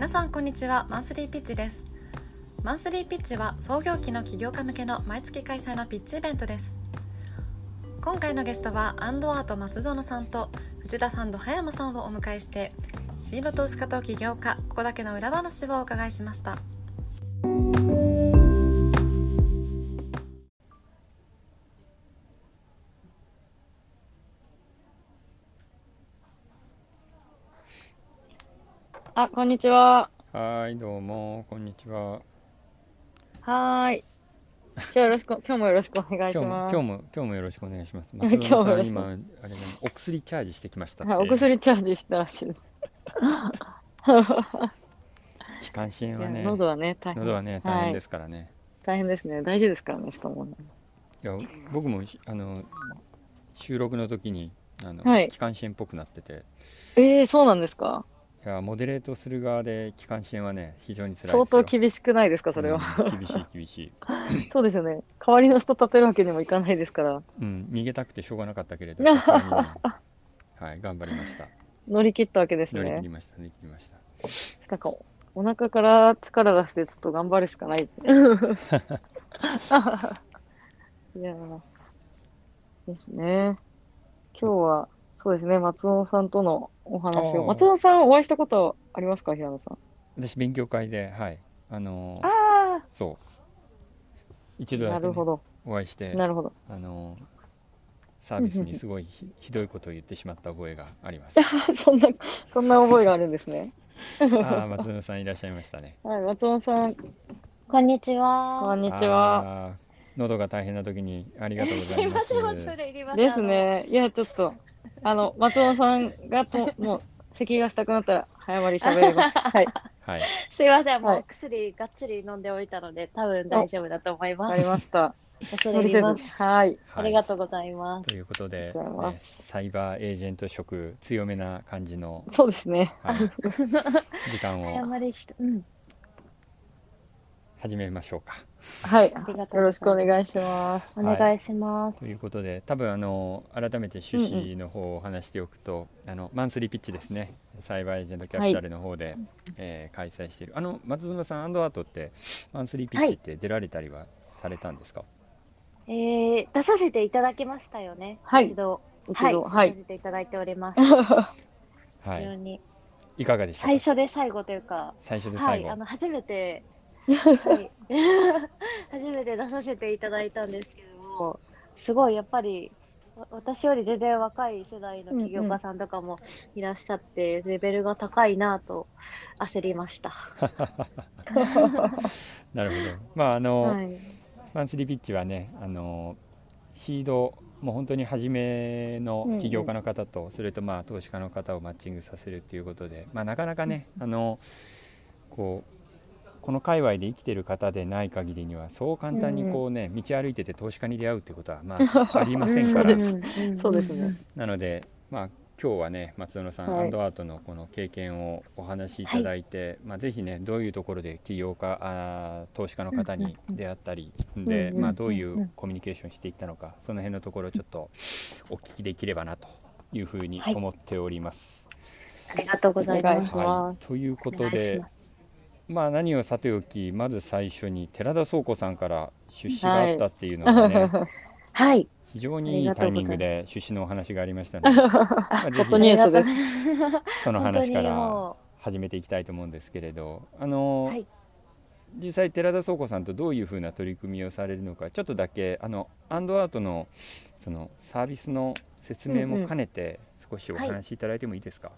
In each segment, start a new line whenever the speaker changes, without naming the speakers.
皆さんこんにちは。マンスリーピッチです。マンスリーピッチは創業期の起業家向けの毎月開催のピッチイベントです。今回のゲストはアンドアート松園さんと藤田ファンド葉山さんをお迎えしてシード投資家と起業家ここだけの裏話をお伺いしました。
あ、こんにちは。
はい、どうも、こんにちは。
はーい。今日よろしく、今日もよろしくお願いし
今日も、
ます。
今日も、今日もよろしくお願いします。
今日も
松園さん、今、あれね、お薬チャージしてきました。
はい、お薬チャージしたらしいです。
気管支炎はね、
喉はね、大変。
喉はね、大変ですからね。
大変ですね。大事ですからね、しかもね。
いや、僕も、あの、収録の時に、あの、
はい
気管支炎っぽくなってて。
えー、そうなんですか？
いや、モデレートする側で気管支炎はね、非常に辛いです
相
よ。
当厳しくないですか、それは。
うん厳しい、厳しい。
そうですよね。代わりの人立てるわけにもいかないですから、
うん、逃げたくてしょうがなかったけれど、はい、頑張りました。
乗り切ったわけです
乗り切り
ね。
ました、乗り切りました。
なんか、お腹から力出して、ちょっと頑張るしかない。いやーですね。今日は、そうですね、松尾さんとのお話を。松尾さん、お会いしたことありますか、平野さん。
私、勉強会で、はい、あのー
あ
そう。一
あ、
度だけ、ね、
なるほど。
お会いして、
なるほど。
あのサービスにすごいひひどいことを言ってしまった覚えがあります。
そんな、そんな覚えがあるんですね。
ああ、松野さんいらっしゃいましたね。
はい、松尾さん、
こんにち
こ
は。
んにちは。
喉が大変な時にありがとうございま。
すいますせん、恐れ入ります。
ですね。いや、ちょっと、あの、松尾さんがと、もう、咳がしたくなったら、早まり喋ります。はい。
はい。
すいません、もう薬がっつり飲んでおいたので、多分大丈夫だと思いま
わか
す。
りました。
恐
無理せず
れ入ります。。
はい。
ありがとうございます。
ということで、
ありがとうございま
ねサイバーエージェント職強めな感じの、
そうですね。
はい、時間
謝
を
りして、うん。
始めましょうか。
はい。よろしくお願いします。
お願いします。
ということで多分あの改めて趣旨の方を話しておくと、あのマンスリーピッチですねサイバーエージェントキャピタルの方で、えー開催しているあの松園さんアンドアートってマンスリーピッチって出られたりはされたんですか、
えー、出させていただきましたよね。
はい
一度。
一度、
は。
はいい
出さ。せていただいております。
はい
非常に。
いかがでしたか？
最初で最後というか、
最初で
はい、
最後、
あの初めて、はい、初めて出させていただいたんですけども、すごいやっぱり、わ私より全然若い世代の起業家さんとかもいらっしゃって、レベルが高いなと焦りました。
なるほど。まああの、
はい、
マンスリーピッチはねあのシードもう本当に初めの起業家の方と、それとまあ投資家の方をマッチングさせるということで、まあ、なかなかね、あのこうこの界隈で生きてる方でない限りにはそう簡単にこうね、道歩いてて投資家に出会うということはまあ ありませんから。
そうですね。
なのでまあ今日はね松園さん、
はい。
アンドアートのこの経験をお話しいただいて、まあぜひねどういうところで起業家あー投資家の方に出会ったり、で、
うんうん
まあどういうコミュニケーションしていったのかその辺のところちょっとお聞きできればなというふうに
はい。
思っております。
ありがとうございます。
ということで
ま
あ何をさておきまず最初に寺田倉庫さんから出資があったっていうのがね、
はい。
非常にいいタイミングで出資のお話がありましたので、まあ、ぜ
ホット
ひ
ニュースです。
その話から
も
始めていきたいと思うんですけれどあの、
はい。
実際寺田倉庫さんとどういうふうな取り組みをされるのかちょっとだけあのアンドアートのそのサービスの説明も兼ねて少しお話しいただいてもいいですか、
はい、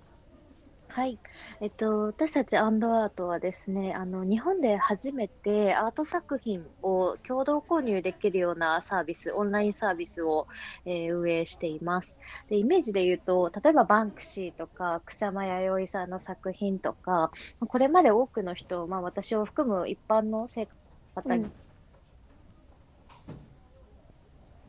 えっと、私たちアンドアートはですね、あの日本で初めてアート作品を共同購入できるようなサービス、オンラインサービスを、えー運営しています。で、イメージで言うと、例えばバンクシーとか草間彌生さんの作品とか、これまで多くの人、まあ、私を含む一般の生方に、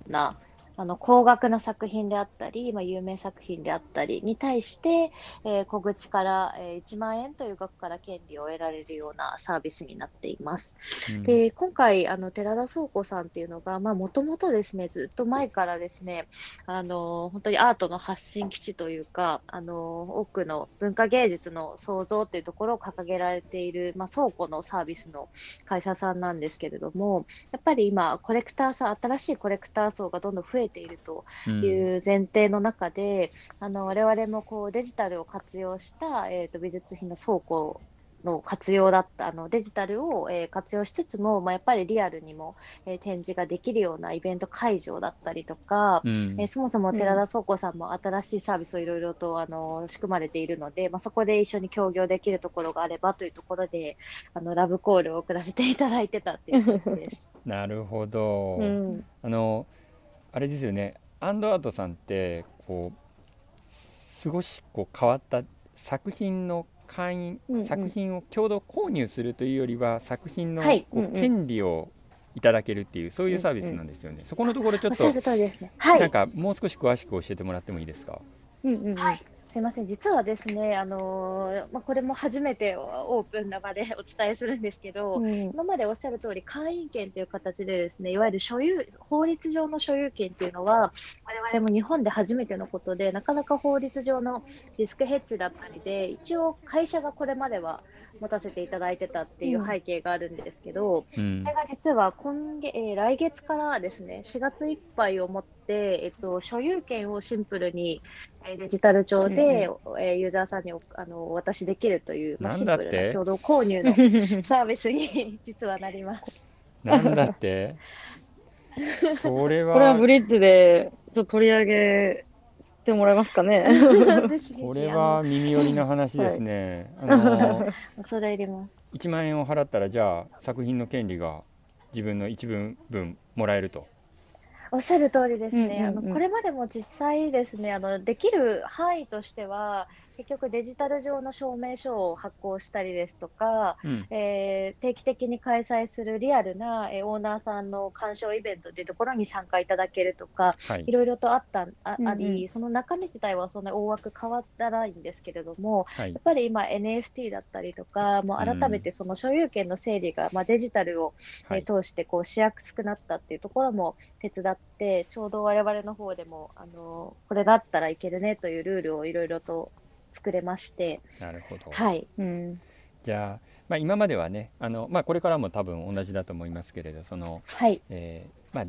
なあの高額な作品であったり、まあ、有名作品であったりに対して、えー小口から、えー1万円という額から権利を得られるようなサービスになっています。
うん
で今回、あの寺田倉庫さんっていうのが、もともとですね、ずっと前からですね、あの本当にアートの発信基地というか、あの多くの文化芸術の創造っていうところを掲げられている、まあ、倉庫のサービスの会社さんなんですけれども、やっぱり今、コレクターさん、新しいコレクター層がどんどん増えていると
うん
いう前提の中で、あの我々もこうデジタルを活用した、えー、と美術品の倉庫の活用だったあのデジタルを、えー活用しつつも、まあ、やっぱりリアルにも、えー展示ができるようなイベント会場だったりとか、
うん
えーそもそも寺田倉庫さんも新しいサービスをいろいろとあの仕組まれているので、まあ、そこで一緒に協業できるところがあればというところであのラブコールを送らせていただいてたっていう感じです。
なるほど、
うん。
あのあれですよね。アンドアートさんってこう少しこう変わった作品の会員、
うんうん。
作品を共同購入するというよりは作品のこう、
はい。
うんうん。
権利をいただけるっていうそういうサービスなんですよね、そこのところちょっとなんかもう少し詳しく教えてもらってもいいですか？
うんうんうん。
はい、すみません、実はですね、あのーまあ、これも初めてオープンな場でお伝えするんですけど、
うん。
今までおっしゃる通り、会員権という形でですね、いわゆる所有、法律上の所有権っていうのは、我々も日本で初めてのことで、なかなか法律上のリスクヘッジだったりで、一応会社がこれまでは持たせていただいてたっていう背景があるんですけど、
うん。
これが実は今月、えー来月からですね、4月いっぱいをもって、えっと、所有権をシンプルにえーデジタル上で、えーユーザーさんにおあのお渡しできるという、まあ、シンプルな共同購入の サービスに 実はなります。
なんだって？それ
これは
は
ブリッジでちょっと取り上げてもらえますかね？
これは耳寄りな話ですね、あの
あの恐れ入ります。
1万円を払ったらじゃあ作品の権利が自分の一分分もらえると。
おっしゃる通りですね、
うんうんうん。
あのこれまでも実際ですねあのできる範囲としては結局デジタル上の証明書を発行したりですとか、
うん。
えー定期的に開催するリアルな、えーオーナーさんの鑑賞イベントというところに参加いただけるとか
はい。
いろいろとあったあ,、
うんうん。
ありその中身自体はそんな大枠変わったないんですけれども
はい。
やっぱり今 NFT だったりとかもう改めてその所有権の整理が、まあ、デジタルをえ
はい。
ー通してこうしやすくなったっていうところも手伝ってちょうど我々の方でもあのこれだったらいけるねというルールをいろいろと作れまして、
なるほど、
はい、
うん。
じゃあ、まあ、今まではねあの、まあ、これからも多分同じだと思いますけれどその、
はい、
えーまあ、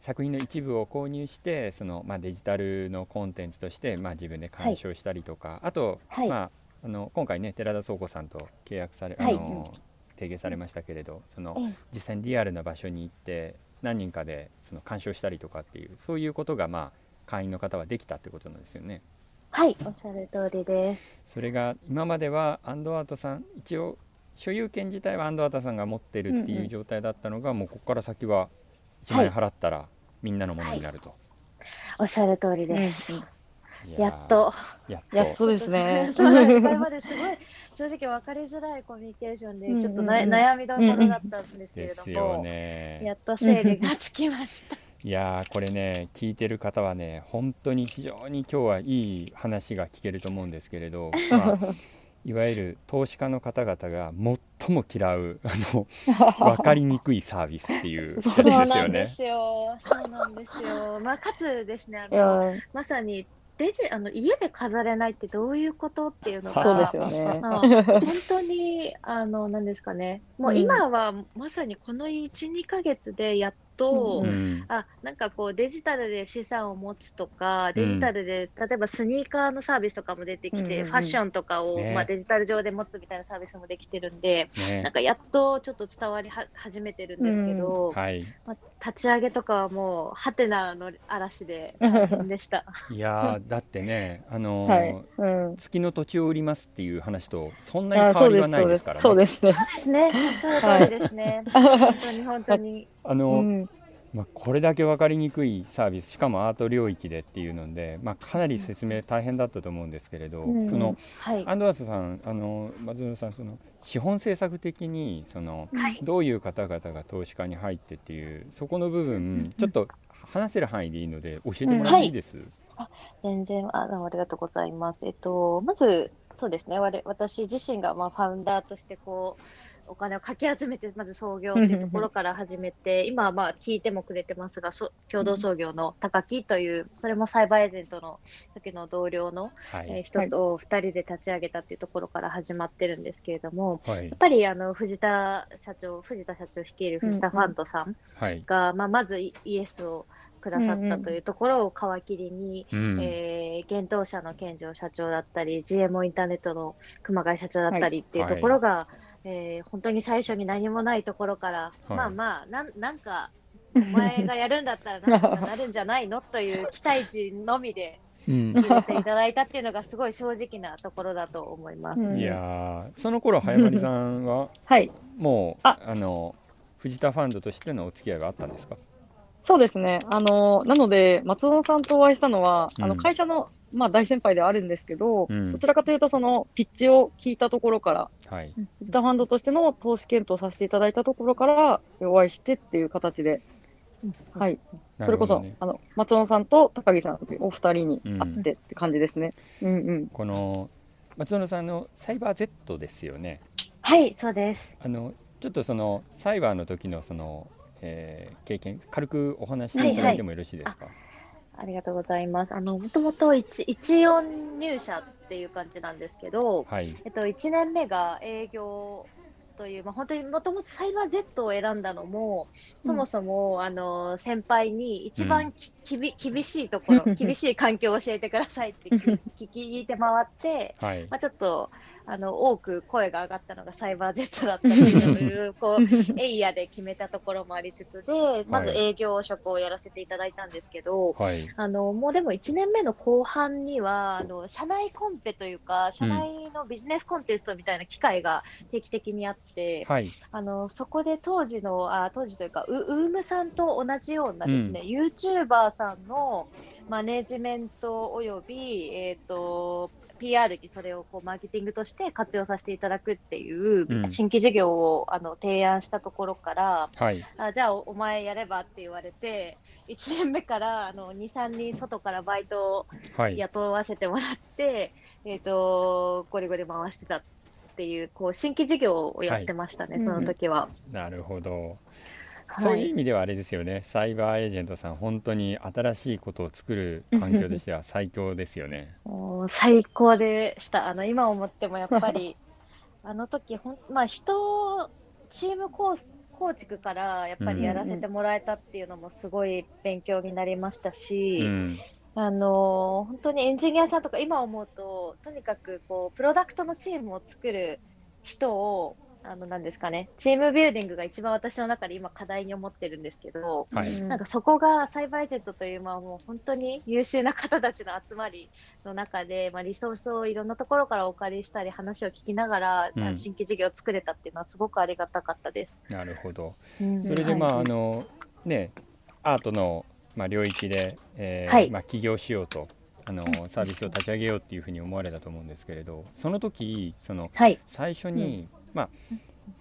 作品の一部を購入してその、まあ、デジタルのコンテンツとして、まあ、自分で鑑賞したりとか、あと、
はい。
まあ、あの今回ね寺田倉庫さんと契約され、
はい。
あの提携されましたけれどその
ええ。
実際にリアルな場所に行って何人かでその鑑賞したりとかっていうそういうことが、まあ、会員の方はできたってことなんですよね。
はい、おっしゃる通りです。
それが今まではアンドアートさん一応所有権自体はアンドアートさんが持ってるって
うん
いううん状態だったのが、もうここから先は1万円払ったらみんなのものになると、
おっしゃる通り
うん
です。
いー
やっと。
やっと
やっとですね。
それまですごい正直分かりづらいコミュニケーションで
うんうん
ちょっとな、悩みどころだったんですけれども、
ね
やっと整理がつきました。
いやーこれね聞いてる方はね本当に非常に今日はいい話が聞けると思うんですけれど、まあ、いわゆる投資家の方々が最も嫌うあの 分かりにくいサービスっていうやつ
そう
です
なんで
よね。
すよ。そうなんですよ。まあ、かつですね、あの
ー、
まさにデジあの家で飾れないってどういうことっていうのが、
そうですよね。
まあ 本当にあのなんですかね。もう今はまさにこの1、2ヶ月でやっと、
うん。
うん。
あなんかこうデジタルで資産を持つとか、デジタルで、例えばスニーカーのサービスとかも出てきて、
うんうんうん。
ファッションとかを、
ね。
まあ、デジタル上で持つみたいなサービスもできてるんで、なん
ね
かやっとちょっと伝わりは始めてるんですけど、
はい、
まあ、立ち上げとかはもう、ハテナの嵐ででした。
いやーだってね、あのー
はい。うん。
月の土地を売りますっていう話とそんなに
あ、
変わりはないでからね。
そうですね。
そうですね。本当に本当に。
あの、
うん。
まあ、これだけ分かりにくいサービスしかもアート領域でっていうので、まあ、かなり説明大変だったと思うんですけれど、
うん。
その
はい。
アンドワースさんあの松野さんその資本政策的にその
はい。
どういう方々が投資家に入ってっていうそこの部分ちょっと話せる範囲でいいので教えてもらっていいです、
全然あどうもありがとうございます。えっと、まず、そうですね、我私自身がまあファウンダーとしてこう、お金をかき集めて、まず創業っていうところから始めて、今はまあ聞いてもくれてますが、そ共同創業の高木という、それもサイバーエージェントの時の同僚の、
はい、
えー人と2人で立ち上げたっていうところから始まってるんですけれども、
はい。
やっぱりあの藤田社長、藤田社長率いる藤田ファンドさん
はい、
が、まあ、まずイイエスをくださったというところを皮切りに、
うん。
えー、幻冬社の健城社長だったり、GMO インターネットの熊谷社長だったりっていうところが、えー本当に最初に何もないところから、
はい。
まあまあなん、なんか、お前がやるんだったらなんとかなるんじゃないのという期待値のみで
うん。
入れていただいたっていうのが、すごい正直なところだと思います。
うん。
いやーその頃早まさんは
はい。
もう
あ。
あの藤田ファンドとしてのお付き合いがあったんですか？
そうですね。あの、なので、松尾さんとお会いしたのは、あの、
うん。
会社の、まあ、大先輩ではあるんですけど、
うん
どちらかというと、その、ピッチを聞いたところから、
はい
藤田ファンドとしての投資検討させていただいたところから、お会いしてっていう形で、はい。それこそ、あの、松尾さんと高木さんお二人に
うん
会ってって感じですね。うんうん。
この松野さんのサイバー Z ですよね
はい、そうです。
あのちょっとそのサイバーの時のその、えー経験軽くお話していただいてもよろしいですか、
ありがとうございます。あの、もともと一一音入社っていう感じなんですけど、
はい。
えっと、1年目が営業という、まあ、本当にもともとサイバー Z を選んだのも、そもそも、あの先輩に一番き、きび厳しいところ、厳しい環境を教えてくださいって聞聞聞いて回って、
はい。
まあ、ちょっとあの多く声が上がったのがサイバー Z だったという、こうエイヤで決めたところもありつつで、まず営業職をやらせていただいたんですけど、
はい。
あのもうでも1年目の後半にはあの社内コンペというか社内のビジネスコンテストみたいな機会が定期的にあって、
はい。
あのそこで当時のあ当時というかウウームさんと同じようなですね、YouTuber さんのマネジメントおよび、えー、と PR にそれをこうマーケティングとして活用させていただくっていう
うん。
新規事業をあの提案したところから、
はい。
あじゃあおお前やればって言われて、1年目からあの2、3人外からバイトを
はい。
雇わせてもらって、えっ、と、ゴリゴリ回してたっていう、こう、新規事業をやってましたね、
はい。
その時は。
なるほど、
はい
そういう意味ではあれですよね。サイバーエージェントさん本当に新しいことを作る環境としては最強ですよね。
最高でした。あの、今思ってもやっぱり、あの時ほん、まあ、人、チーム構構築からやっぱりやらせてもらえたっていうのもすごい勉強になりましたし、
うん。
あの本当にエンジニアさんとか今思うと、とにかくこうプロダクトのチームを作る人を、あのなんですかね、チームビルディングが一番私の中で今課題に思ってるんですけど、
はい。
なんかそこがサイバーエージェントという、まあ、もう本当に優秀な方たちの集まりの中で、まあ、リソースをいろんなところからお借りしたり、話を聞きながら、
うん。
新規事業を作れたっていうのはすごくありがたかったです。
なるほど。
うん。
それでまあ、
はい。
あのねアートの、まあ、領域で、えー
はい。
まあ、起業しようとあのサービスを立ち上げようっていうふうに思われたと思うんですけれどその時その
はい、
最初に、まあ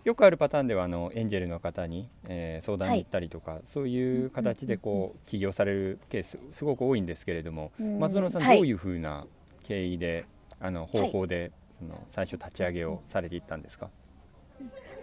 よくあるパターンではあのエンジェルの方に、えー相談に行ったりとか、そういう形でこう起業されるケースすごく多いんですけれども、
うん。
松園さん、
はい。
どういうふうな経緯であの方法で、その最初立ち上げをされていったんですか、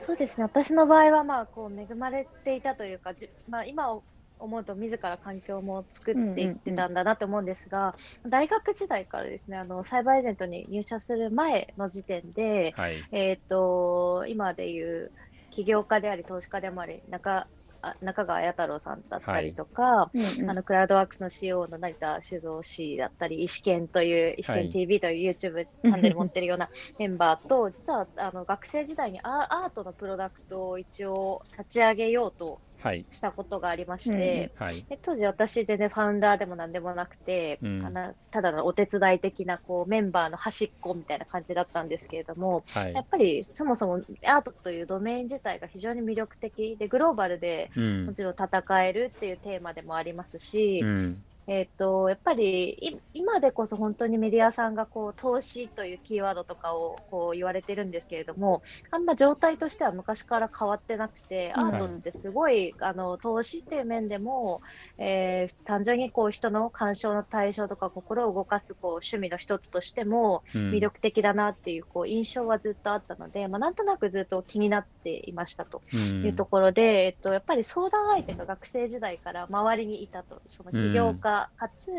そうですね、私の場合は、まあ、こう恵まれていたというか、じまあ、今思うと、自ら環境も作っていってたんだなと思うんですが、大学時代からですねあの、サイバーエージェントに入社する前の時点で、
はい。
えー、と今でいう起業家であり、投資家でもあり、中あ中川弥太郎さんだったりとか、
うんうん。
あのクラウドワークスの CEO の成田修造氏だったり、石研という、石研
はい
TV という YouTube チャンネル持ってるようなメンバーと、実はあの学生時代にアアートのプロダクトを一応立ち上げようと
はい
したことがありまして、
はい。
で当時私全然ファウンダーでもなんでもなくて、
うん。
あのただのお手伝い的なこうメンバーの端っこみたいな感じだったんですけれども、
はい。
やっぱりそもそもアートというドメイン自体が非常に魅力的で、グローバルで
うん。
もちろん戦えるっていうテーマでもありますし、
うん
えっ、と、やっぱりい今でこそ本当にメディアさんがこう投資というキーワードとかをこう言われてるんですけれども、あんま状態としては昔から変わってなくて、
うん。
アートってすごい、あの投資っていう面でも、えー単純にこう人の鑑賞の対象とか心を動かすこう趣味の一つとしても
うん。
魅力的だなっていうこう印象はずっとあったので、まあ、なんとなくずっと気になっていましたと。
うん。
いうところで、えっと、やっぱり相談相手が学生時代から周りにいたと、その起業家かつ、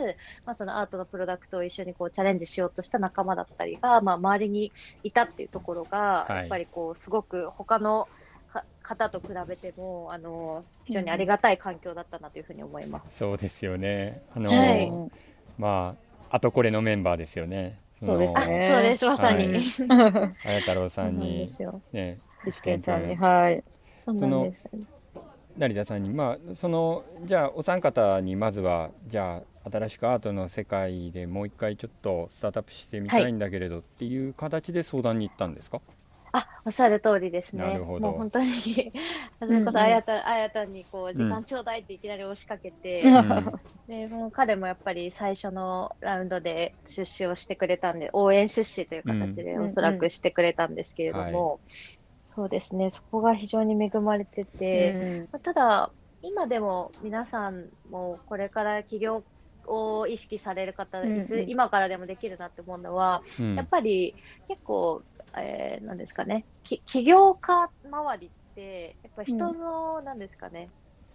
まあ、そのアートのプロダクトを一緒にこうチャレンジしようとした仲間だったりが、まあ、周りにいたっていうところが、
はい
やっぱりこうすごく他のか方と比べてもあの非常にありがたい環境だったなというふうに思います。
そうですよねあの、
はい
うん
まああとこれのメンバーですよね
あ
そうですね
そうです、まさに。
はい太郎さ
なん
に
すよ。
ね
一見さんに、
君
はい。
そうなんです。
成田さんにまあそのじゃあお三方にまずはじゃあ新しくアートの世界でもう一回ちょっとスタートアップしてみたいんだけれどっていう形で相談に行ったんですか、
あ、おっしゃる通りですね。
なるほど。
もう本当に、それこそあやた、あやたにこう、時間ちょうだいっていきなり押しかけて、
うん
で、もう彼もやっぱり最初のラウンドで出資をしてくれたんで、応援出資という形で
うん
おそらくしてくれたんですけれども、そうですね、そこが非常に恵まれてて、まあただ、今でも皆さんもこれから起業を意識される方、
うんうん。
いつ今からでもできるなって思うのは、
うん。
やっぱり結構、えー、なんですかね、き起業家周りって、やっぱ人の、なんですかね、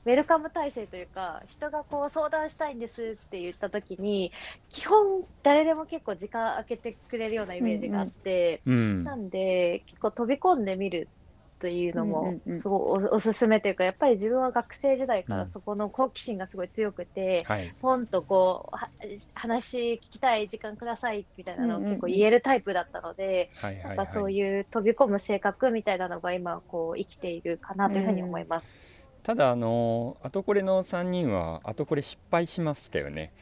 ウェルカム体制というか、人がこう相談したいんですって言ったときに、基本、誰でも結構時間空けてくれるようなイメージがあって、
うん
なんで、結構飛び込んでみるというの
うん
も
うんうん。
すごいおおすすめというか、やっぱり自分は学生時代か
うん。
らそこの好奇心がすごい強くて、
はい。
ポンとこうは話聞きたい時間くださいみたいなのを
うんうんうん。
結構言えるタイプだったので、やっぱそういう飛び込む性格みたいなのが今こう生きているかなというふうに思います。
ただあのあとこれの3人はあとこれ失敗しましたよね。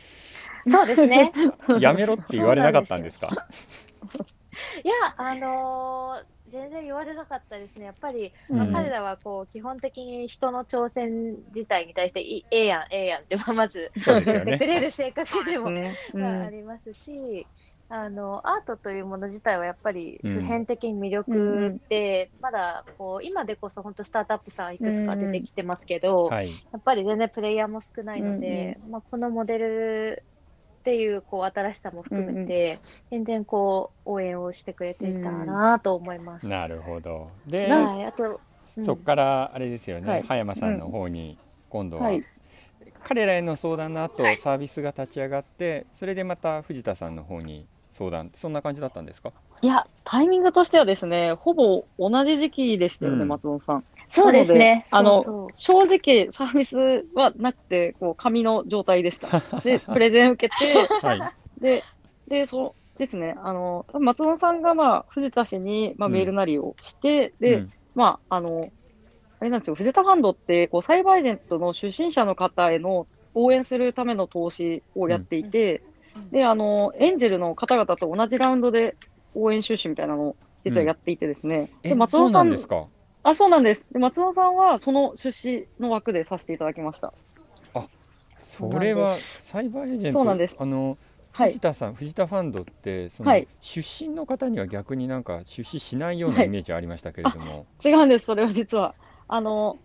そうですね。
やめろって言われなかったんですか？
いや、あのー全然言われなかったですね。やっぱり、
うん。
まあ彼らはこう基本的に人の挑戦自体に対していええやん、ええやんってまず
そうですよ
言ってく
ね
れる性格でも
ね。
まあ、ありますし、あのアートというもの自体はやっぱり
うん
普遍的に魅力で、まだこう今でこそ本当スタートアップさんいくつか出てきてますけど、
はい。
やっぱり全然プレイヤーも少ないので、まあ、このモデルっていうこう新しさも含めて、全然こう応援をしてくれていたなと思います。
なるほど。で
はい、あと、うん。
そこからあれですよね、
はい。
葉山さんの方に今度は、
はい。
彼らへの相談の後、サービスが立ち上がってそれでまた藤田さんの方に相談そんな感じだったんですか？
いや、タイミングとしてはですね、ほぼ同じ時期でしたよね、
うん。
松本さん。
そうですね。
なので
そう
正直、サービスはなくて、こう、紙の状態でした。で、プレゼン受けて、
はい。
で、で、そうですね、あの、松本さんが、まあ、藤田氏に、まあ、
うん。
メールなりをして、で、
うん。
まあ、あの、あれなんですよ、藤田ファンドって、こう、サイバーエージェントの出身者の方への応援するための投資をやっていて、
うん
で、あの、エンジェルの方々と同じラウンドで応援収支みたいなのを実はやっていてですね、
え
で、松尾さん、
なんですか？
あ、そうなんです。で、松尾さんは、その出資の枠でさせていただきました。
それはサイバーエージェント？
そうなんです。
あの
はい。
藤。田さん、藤田ファンドってその、
はい。
出身の方には逆になんか出資しないようなイメージありましたけれども、
違うんです、それは実は。あの、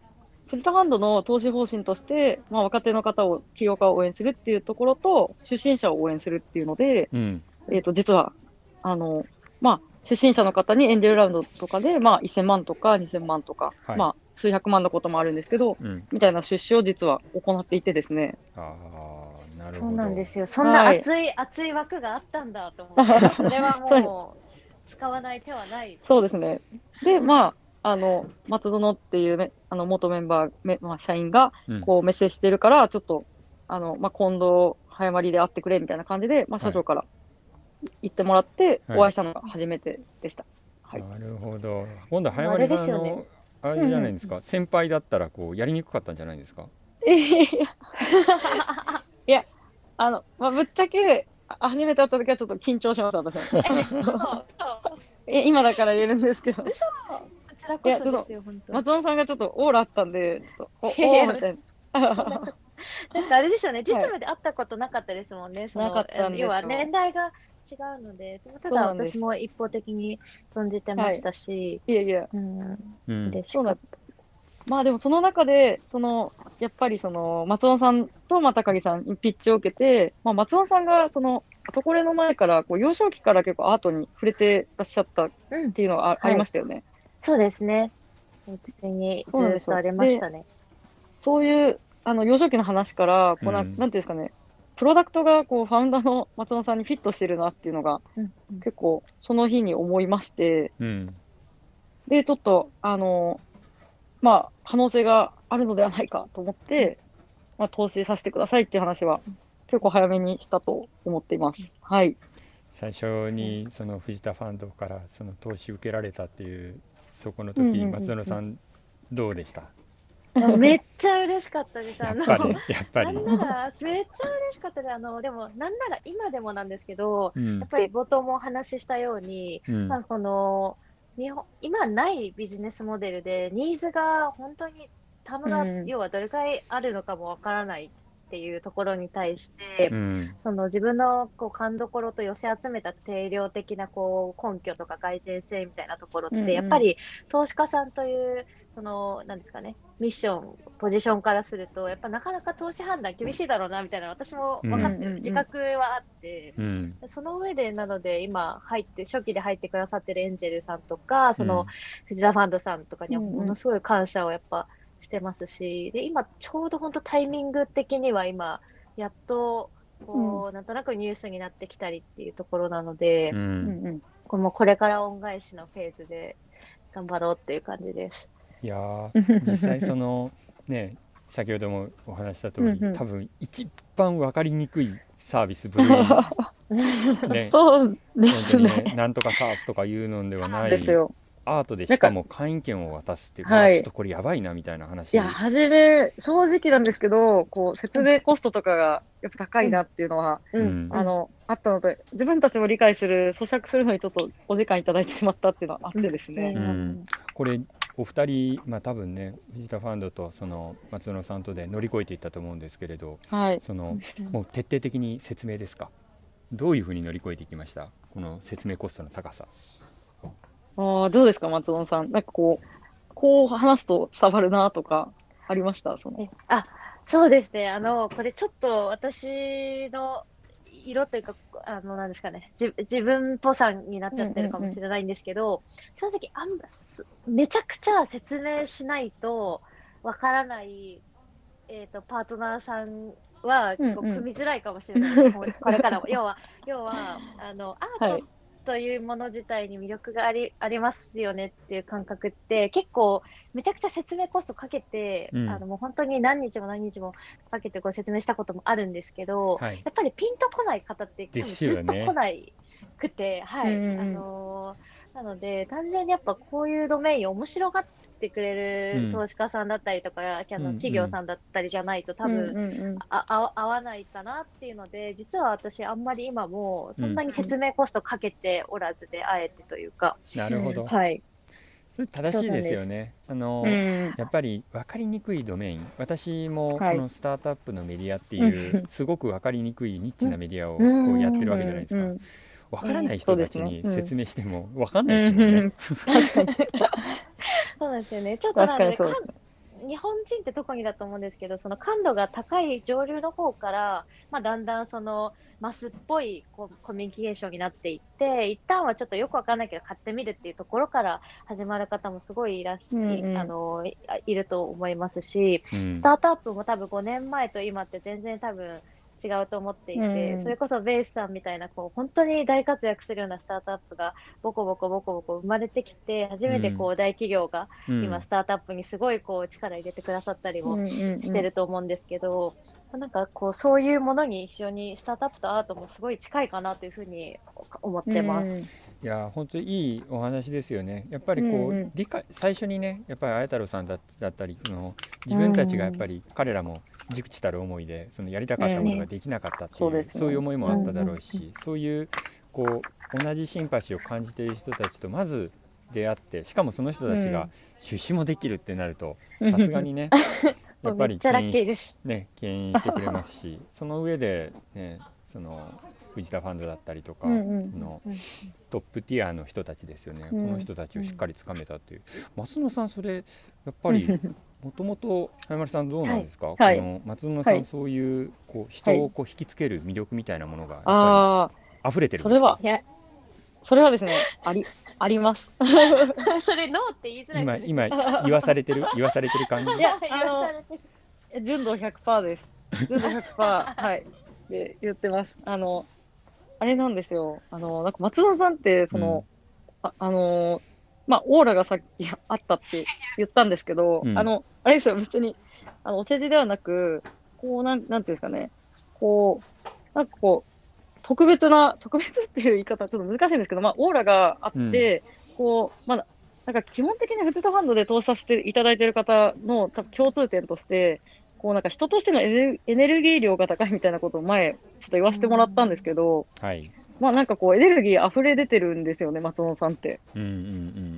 藤田ファンドの投資方針として、まあ、若手の方を、起業家を応援するっていうところと、出身者を応援するっていうので、
うん
えっ、と、実は、あの、まあ、出身者の方にエンジェルラウンドとかで、まあ、1000万とか2000万とか、
はい
まあ、数百万のこともあるんですけど、
うん、
みたいな出資を実は行っていてですね。
ああなるほど
そうなんですよ。そんな
はい
熱い、熱い枠があったんだと思って、それはもう使わない手はない。
そうですね。で、まあ、あの、松園っていうめ、あの、元メンバー、めまあ、社員が、
うん。
こう、メッセージしてるから、ちょっと、あの、まあ、今度、早まりで会ってくれ、みたいな感じで、まあ、社長から言ってもらって、
はい。
お会いしたのが初めてでした。はい。
なるほど。今度早まりさんの
ね。
あれじゃないですか、先輩だったらこうやりにくかったんじゃないですか？
え いや、あの、まあ、ぶっちゃけ、あ初めて会った時はちょっと緊張しました、私。今だから言えるんですけど、
こちらこそですよ、本当に。
松尾さんがちょっとオーラあったんで、ちょっと、お、おーみたいな。
なんかあれですよね、実務で会ったことなかったですもんね、その
なかったんですよ。
要は年代が違うので、ただ私も一方的に存じてましたし、
い。やいや、
うん、
うん。
嬉し
そうまあでもその中で、その、やっぱりその、松尾さんとまたかぎさんにピッチを受けて、まあ松尾さんがその、とこれの前から、こう、幼少期から結構アートに触れてらっしゃったっていうのはあ,、りましたよね。
そうですね。うちにず
そうなんですよ
っとありましたね。
そういう、あの、幼少期の話から、こうな、
うん
なんていうんですかね、プロダクトが、こう、ファウンダーの松尾さんにフィットしてるなっていうのが、
うん
結構、その日に思いまして、
うん
で、ちょっと、あの、まあ、可能性があるのではないかと思って、まあ、投資させてくださいっていう話は、結構早めにしたと思っています。はい。
最初にその藤田ファンドからその投資受けられたっていうそこの時
うんうんうんうん。
松園さんどうでした？
めっちゃ嬉しかったです。あの
やっぱりやっぱり
なんなら、めっちゃ嬉しかったです。あの、でも、なんなら今でもなんですけど、
うん。
やっぱり冒頭もお話ししたように、
うん。
まあ、この、日本、今ないビジネスモデルで、ニーズが本当に、タムが、
うん。
要はどれくらいあるのかもわからないっていうところに対して、
うん。
その自分のこう勘どころと寄せ集めた定量的なこう根拠とか蓋然性みたいなところって、
うんうん。
やっぱり投資家さんという、その、なんですかね、ミッション、ポジションからすると、やっぱなかなか投資判断厳しいだろうなみたいな、私も分かってる、
うんうんうん
自覚はあって、
うん。
その上で、なので、今、入って、初期で入ってくださってるエンジェルさんとか、その、藤田ファンドさんとかには、
うんうん
ものすごい感謝をやっぱしてますし、で、今、ちょうど本当タイミング的には今、やっと、こう、なんとなくニュースになってきたりっていうところなので、
う
うん
ん
うん。
これもこれから恩返しのフェーズで頑張ろうっていう感じです。
いやー 実際そのね先ほどもお話した通り
うんうん
多分一番分かりにくいサービス部類 ね
そうで
本
す
当にね
ね。
なんとかサースとかいうのではない
ですよ。
アートでしかも会員権を渡すっていう
はい。
まあちょっとこれやばいなみたいな話。
いや、はじめ、正直なんですけど、こう、説明コストとかがやっぱ高いなっていうのは、
う
うん。ん。
あの、あったので、自分たちも理解する、咀嚼するのにちょっとお時間いただいてしまったっていうのはあってですね。
うん。これお二人まあ多分ね藤田ファンドとその松野さんとで乗り越えていったと思うんですけれど
はい。
そのもう徹底的に説明ですか？どういうふうに乗り越えていきました？この説明コストの高さ
ああ、どうですか、松尾さん。なんかこう、こう話すと伝わるなとか、ありました？その。
えあ、そうですね。あの、これちょっと私の色というか、あの、なんですかね、じ自分っぽさになっちゃってるかもしれないんですけど、正直あんめちゃくちゃ説明しないとわからない、えっ、と、パートナーさんは結構
うんうん
組みづらいかもしれないです。これこれからも。要は、要は、あの、アート
はい
というもの自体に魅力がありありますよねっていう感覚って結構めちゃくちゃ説明コストかけて、
うん。
あのもう本当に何日も何日もかけてご説明したこともあるんですけど、
はい。
やっぱりピンとこない方ってずっと
ね
来ないくて、はい、
うん。
あのーなので単純にやっぱこういうドメインを面白がってくれ
うん。
る投資家さんだったりとか、あ
うん
企業さんだったりじゃないと多分、
うんうんうん。
ああ合わないかなっていうので、実は私、あんまり今もそんなに説明コストかけておらずで、あえてというか、
なるほど、
はい、
それ正しいですよね。あの、
うん。
やっぱり分かりにくいドメイン。私もこ
はい。
のスタートアップのメディアっていうすごく分かりにくいニッチなメディアをやってるわけじゃないですか
うん
分からない人たちに説明しても分かんないですもんね。
そうなんですよね、ちょっと。日本人って特にだと思うんですけど、その感度が高い上流の方から、まあ、だんだんそのマスっぽいこうコミュニケーションになっていって、一旦はちょっとよくわかんないけど買ってみるっていうところから始まる方もすごいいらっし、
うんうん。
あのいいると思いますし、
うん。
スタートアップも多分5年前と今って全然多分違うと思っていて、
うん。
それこそベースさんみたいなこう本当に大活躍するようなスタートアップがボコボコボコボコ生まれてきて初めてこう大企業が
うん。
今スタートアップにすごいこう力入れてくださったりも
うんうんうん。
してると思うんですけど、なんかこうそういうものに非常にスタートアップとアートもすごい近いかなというふうに思ってます。
うん。
いや本当にいいお話ですよね。やっぱりこう、
うんうん。
理解最初にねやっぱり綾太郎さんだだったりあの自分たちがやっぱり彼らも熟知たる思いでそのやりたかったものができなかったっていう,、
そう
いう思いもあっただろうし、そういうこう同じシンパシーを感じている人たちとまず出会ってしかもその人たちが
うん。
出資もできるってなると
うん。
さすがにね やっぱり
めっちゃラッキーです。
ね牽引してくれますしその上でねその藤田ファンドだったりとかの
うん
トップティアの人たちですよね、
うん。
この人たちをしっかりつかめたという、松野さんそれやっぱり もともと早丸さんどうなんですか、
はい
この松野さん、
はい
そういうこう人をこう引きつける魅力みたいなものがやっぱ
ああ、
り溢れてるんですか？
それはい
や、
それはですね、あり、あります。
それノーって言いづらい
今
ですね。
今言わされてる？言わされてる感じ？
いや
言わされてる
純度100%です。純度100%、はい。で、言ってます。あの、あれなんですよ。あの、なんか松野さんって、その、ああのーまあ、オーラがさっきあったって言ったんですけど、
うん。
あの、あれですよ、別に、あの、お世辞ではなく、こう、なん、なんていうんですかね、こう、なんかこう、特別な、特別っていう言い方はちょっと難しいんですけど、まあ、オーラがあって、こう、まあ、なんか基本的にフジタファンドで投資させていただいている方の多分共通点として、こうなんか人としてのエネルギー量が高いみたいなことを前、ちょっと言わせてもらったんですけど、
はい。
まあなんかこうエネルギー溢れ出てるんですよね、松本さんって。
うんうんうん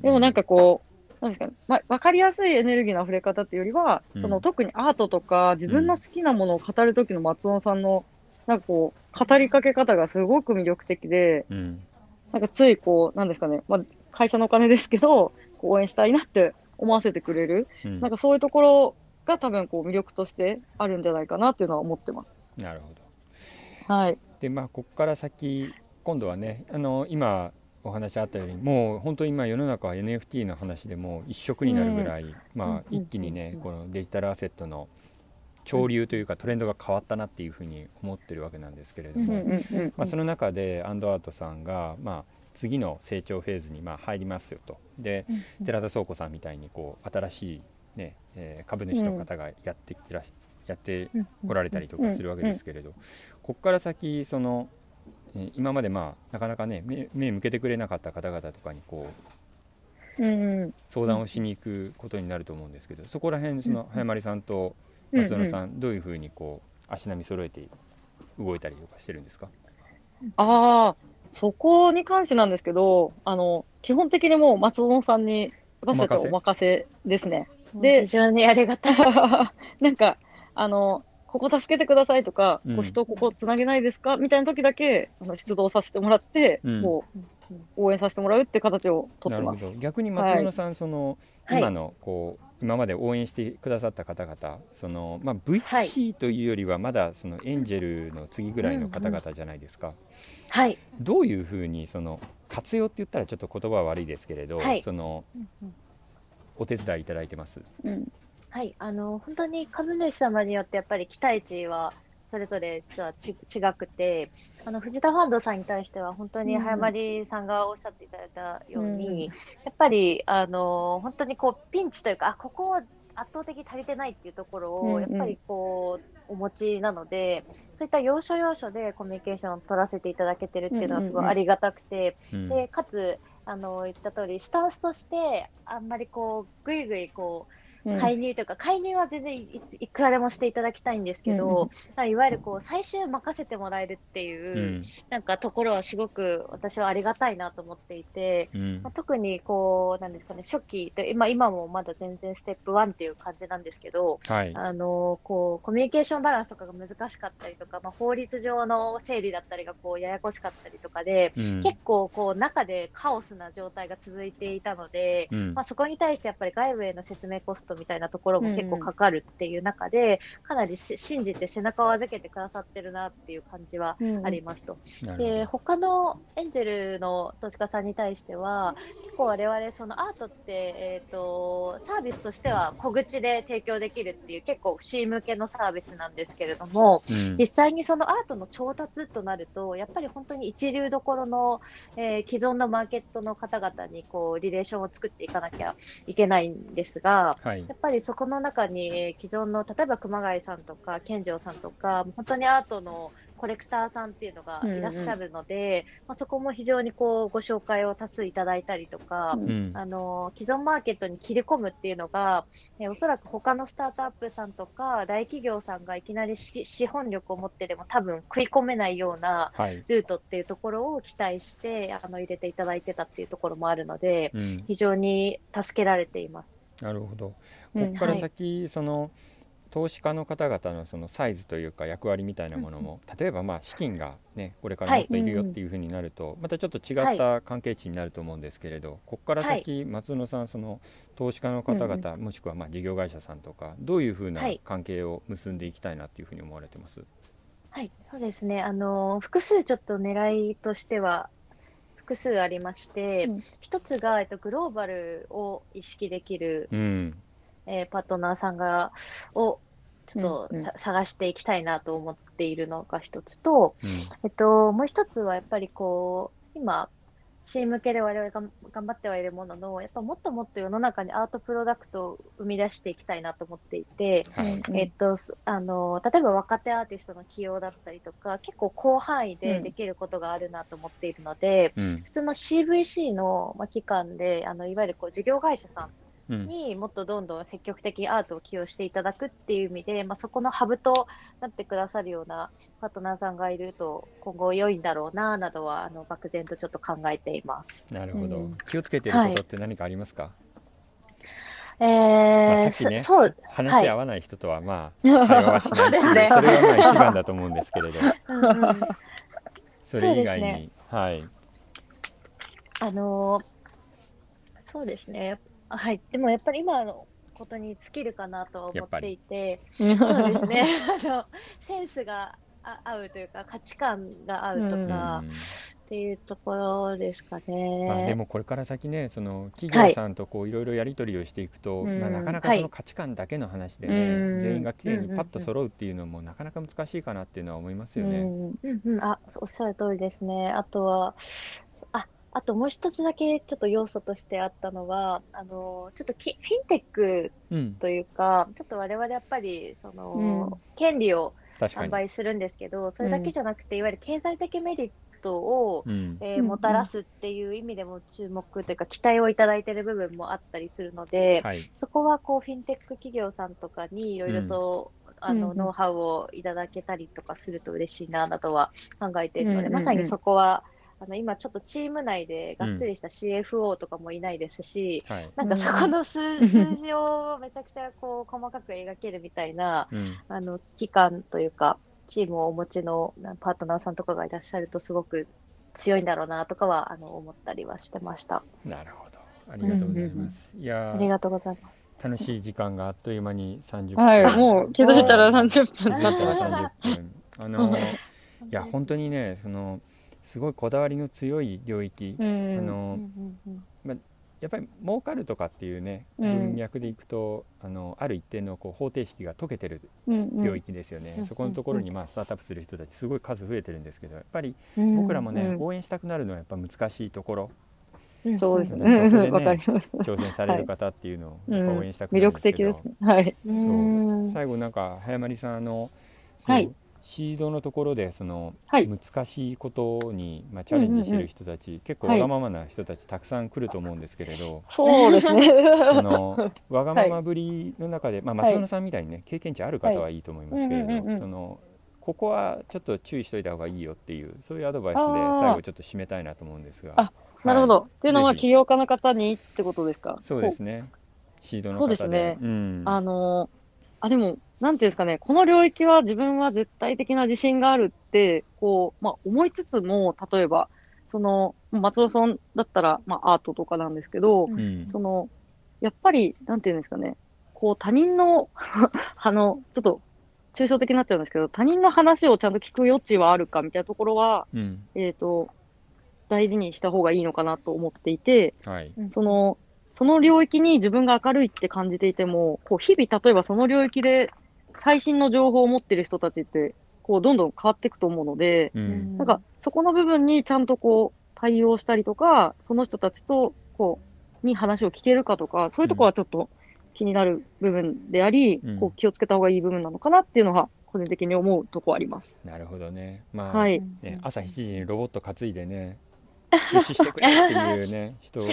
でもなんかこう、なんですかね、まあ、わかりやすいエネルギーの溢れ方っていうよりは、
うん。
その特にアートとか自分の好きなものを語る時の松尾さんの、なんかこう、語りかけ方がすごく魅力的で、
うん。
なんかついこう、なんですかね、まあ、会社のお金ですけど、応援したいなって思わせてくれる、
うん。
なんかそういうところが多分こう魅力としてあるんじゃないかなっていうのは思ってます。
なるほど。
はい。
でまあここから先今度はねあの今お話あったようにもう本当に今世の中は NFT の話でもう一色になるぐらい、まあ
うん
一気にねこのデジタルアセットの潮流というかトレンドが変わったなっていうふうに思ってるわけなんですけれども、
うんうんうん
まあ、その中でアンドアートさんが、まあ、次の成長フェーズにまあ入りますよと。で寺田倉庫さんみたいにこう新しい、ねえー株主の方がやってきらし、やって来られたりとかするわけですけれど、ここから先その、えー今までまあなかなかね目目向けてくれなかった方々とかにこう
うんうん。
相談をしに行くことになると思うんですけどそこら辺その早丸さんと松野さんどういうふうにこう足並み揃えて動いたりとかしてるんですか？
ああ、そこに関してなんですけど、あの、基本的にもう松尾さんに私たちはお任せ？ですね。で
非常にありがたい。
なんか、あの、ここ助けてくださいとか、
うん。
こう人ここつなげないですか？みたいな時だけあの出動させてもらって、
うん。
こう応援させてもらうって形をとってます。
ど。逆に松野さん、その
はい。
今のこう今まで応援してくださった方々その、まあ、VC というよりはまだそのエンジェルの次ぐらいの方々じゃないですか、
はい。
どういうふうにその活用って言ったらちょっと言葉は悪いですけれど、
はい。
そのお手伝いいただいてます。
うん
はい、あの本当に株主様によってやっぱり期待値はそれぞれ実はち違くて、あの藤田ファンドさんに対しては本当に
うん。
早まりさんがおっしゃっていただいたように、
うん。
やっぱりあの本当にこうピンチというか、あここは圧倒的に足りてないっていうところ
うんうん。
をやっぱりこうお持ちなので、そういった要所要所でコミュニケーションを取らせていただけてるっていうのはすごいありがたくて、
うん。
でかつあの言った通りスタンスとしてあんまりこうぐいぐいこう
うん
介入というか、介入は全然いいくらでもしていただきたいんですけど、なんかいわゆるこう最終任せてもらえるっていう、
うん。
なんかところはすごく私はありがたいなと思っていて、
うん。
まあ、特にこうなんですかね初期で今今もまだ全然ステップ1っていう感じなんですけど、
はい。
あのこうコミュニケーションバランスとかが難しかったりとか、まあ、法律上の整理だったりがこうややこしかったりとかで、
うん。
結構こう中でカオスな状態が続いていたので、
うん。
まあ、そこに対してやっぱり外部への説明コストみたいなところも結構かかるっていう中で、かなりし信じて背中を預けてくださってるなっていう感じは
うん
ありますと。
なるほど
で他のエンジェルの投資家さんに対しては結構我々そのアートって、えー、とサービスとしては小口で提供できるっていう結構 C 向けのサービスなんですけれども
うん
実際にそのアートの調達となるとやっぱり本当に一流どころの、えー既存のマーケットの方々にこうリレーションを作っていかなきゃいけないんですが。
はい
やっぱりそこの中にえー既存の例えば熊谷さんとか健丈さんとか本当にアートのコレクターさんっていうのがいらっしゃるので、まあ、そこも非常にこうご紹介を多数いただいたりとか、
うん
うん。
あの既存マーケットに切り込むっていうのが、えーおそらく他のスタートアップさんとか大企業さんがいきなりし資本力を持ってでも多分食い込めないような
はい。
ルートっていうところを期待してあの入れていただいてたっていうところもあるので
うん。
非常に助けられています。
なるほど。こ
うん
こから
はい。
先、その投資家の方々のそのサイズというか役割みたいなものも、例えばまあ資金がねこれからもっといるよっていうふうになると、またちょっと違った関係値になると思うんですけれど、ここから先、松野さんその投資家の方々、もしくはまあ事業会社さんとかどういうふうな関係を結んでいきたいなっていうふうに思われてます、
はい、そうですね。あの複数ちょっと狙いとしては複数ありまして、うん、一つが、えっと、グローバルを意識できる、うん、えー、パートナーさんがをちょっと、うんうん、探していきたいなと思っているのが一つと、うん、えっと、もう一つはやっぱりこう今チーム系で我々が頑張ってはいるものの、やっぱもっともっと世の中にアートプロダクトを生み出していきたいなと思っていて、はい、えっと、あの、例えば若手アーティストの起用だったりとか、結構広範囲でできることがあるなと思っているので、うん、普通の CVC の期間で、あの、いわゆるこう事業会社さんにもっとどんどん積極的にアートを起用していただくっていう意味で、まあ、そこのハブとなってくださるようなパートナーさんがいると今後良いんだろうななどはあの漠然とちょっと考えています。
なるほど、うん、気をつけていることって何かありますか、はい。
えー、まあ、
さっきねそう話し合わない人とはまあ、はい、会話はしないそね、それがまあ一番だと思うんですけれど。うん、それ以外に、ね、はい。
あのー、そうですねはい、でもやっぱり今のことに尽きるかなと思っていて、そうですね。あの、センスが合うというか、価値観が合うとか、っていうところですかね。
まあ、でもこれから先ねその企業さんとこういろいろやり取りをしていくと、はい、まあ、なかなかその価値観だけの話でね、はい、全員がきれいにパッと揃うっていうのもなかなか難しいかなっていうのは思いますよね。
うんうん、あおっしゃる通りですね。あとはああともう一つだけちょっと要素としてあったのは、あのちょっときフィンテックというか、うん、ちょっと我々やっぱりその、うん、権利を販売するんですけど、それだけじゃなくて、いわゆる経済的メリットを、うん、えー、もたらすっていう意味でも注目というか、期待をいただいている部分もあったりするので、はい、そこはこうフィンテック企業さんとかにいろいろと、あの、ノウハウをいただけたりとかすると嬉しいななどは考えているので、まさにそこはあの今ちょっとチーム内でがっつりした CFO とかもいないですし、うん、なんかそこの数,、数字をめちゃくちゃこう 細かく描けるみたいな、うん、あの機関というかチームをお持ちのパートナーさんとかがいらっしゃるとすごく強いんだろうなとかはあの思ったりはしてました。
なるほど。ありがとうございます。いや
ありがとうございます。
楽しい時間があっという間に30
分。はい、もう気づいたら30分。気づいた
ら30分。あの、いや本当にねそのすごいこだわりの強い領域、あのまやっぱり儲かるとかっていうね文脈でいくと、あのある一定のこう方程式が解けてる領域ですよね、そこのところにまあスタートアップする人たちすごい数増えてるんですけどやっぱり僕らもね、応援したくなるのはやっぱ難しいところ。
そうですね。そこでね、
挑戦される方っていうのをやっぱ応援したくな
るんですけど、魅力的です。ね。はい。
そう。最後なんか早まりさんのはい、シードのところでその難しいことに、まあ、チャレンジしてる人たち、結構わがままな人たちたくさん来ると思うんですけれど、
そうですね。
そのわがままぶりの中で、まあ、松野さんみたいにね経験値ある方はいいと思いますけれど、そのここはちょっと注意しといた方がいいよっていうそういうアドバイスで最後ちょっと締めたいなと思うんですが。
あなるほど、はい、っていうのは起業家の方にってことですか？
そうですね。シードの方で。そうですね、
うん、あのあでもなんていうんですかね、この領域は自分は絶対的な自信があるって、こう、まあ、思いつつも、例えば、その、松尾さんだったら、まあ、アートとかなんですけど、うん、その、やっぱり、なんていうんですかね、こう、他人の あの、ちょっと、抽象的になっちゃうんですけど、他人の話をちゃんと聞く余地はあるかみたいなところは、うん、えっ、と、大事にした方がいいのかなと思っていて、はい、その、その領域に自分が明るいって感じていても、こう日々、例えばその領域で最新の情報を持ってる人たちって、こう、どんどん変わっていくと思うので、うん、なんか、そこの部分にちゃんとこう、対応したりとか、その人たちと、こう、に話を聞けるかとか、そういうところはちょっと気になる部分であり、うん、こう、気をつけた方がいい部分なのかなっていうのが、個人的に思うとこあります。
なるほどね。まあ、はい、ね、朝7時にロボット担いでね、出資してくれっていうね 人も。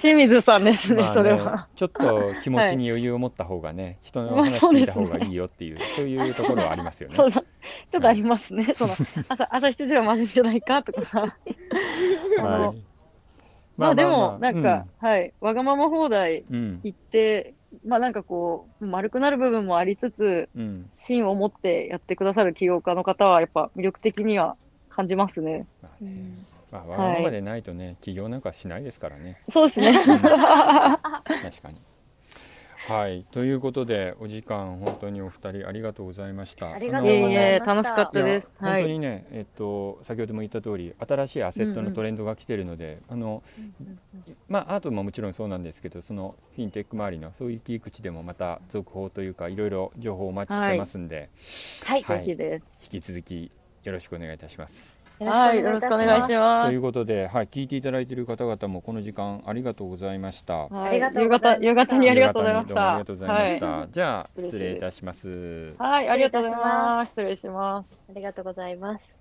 清水さんですね、まあ、ねそれは。
ちょっと気持ちに余裕を持った方がね、はい、人の話聞いた方がいいよっていう、まあそうね、そういうところはありますよね。
そうちょっとありますね、はい、その朝 朝7時はまずいんじゃないかとか。はい。まあでも、なんか、うん、はい、わがまま放題言ってまあなんかこう、丸くなる部分もありつつ、
うん。
芯を持ってやってくださる起業家の方は、やっぱ魅力的には感じますね。
まあね。
うん
まあ、わがままでないとね、起業なんかしないですからね。
そうですね。
確かに。はい、ということで、お時間本当にお二人ありがとうございました。
ありがと
いう
ございました
え、楽しかったです。
本当にね、えっと、先ほども言った通り、新しいアセットのトレンドが来てるので、あの。まあ、アートももちろんそうなんですけど、そのフィンテック周りのそういう切り口でも、また続報というか、いろいろ情報をお待ちしてますんで。
はい、
はい
ぜひです。
引き続き、よろしくお願いいたします。
はい、よろしくお願いし
と
ます
いう。ことで、はい、聞いていただいている方々も、この時間、ありがとうございました。
はい
ありがとう
夕方、
ございました
夕方にありがとうございまし
夕方にどうもあり
た
がとうございまし
は
た。じゃあ、失礼いたします。
い。はい、ありがとうございます。失礼します。
ありがとうございます。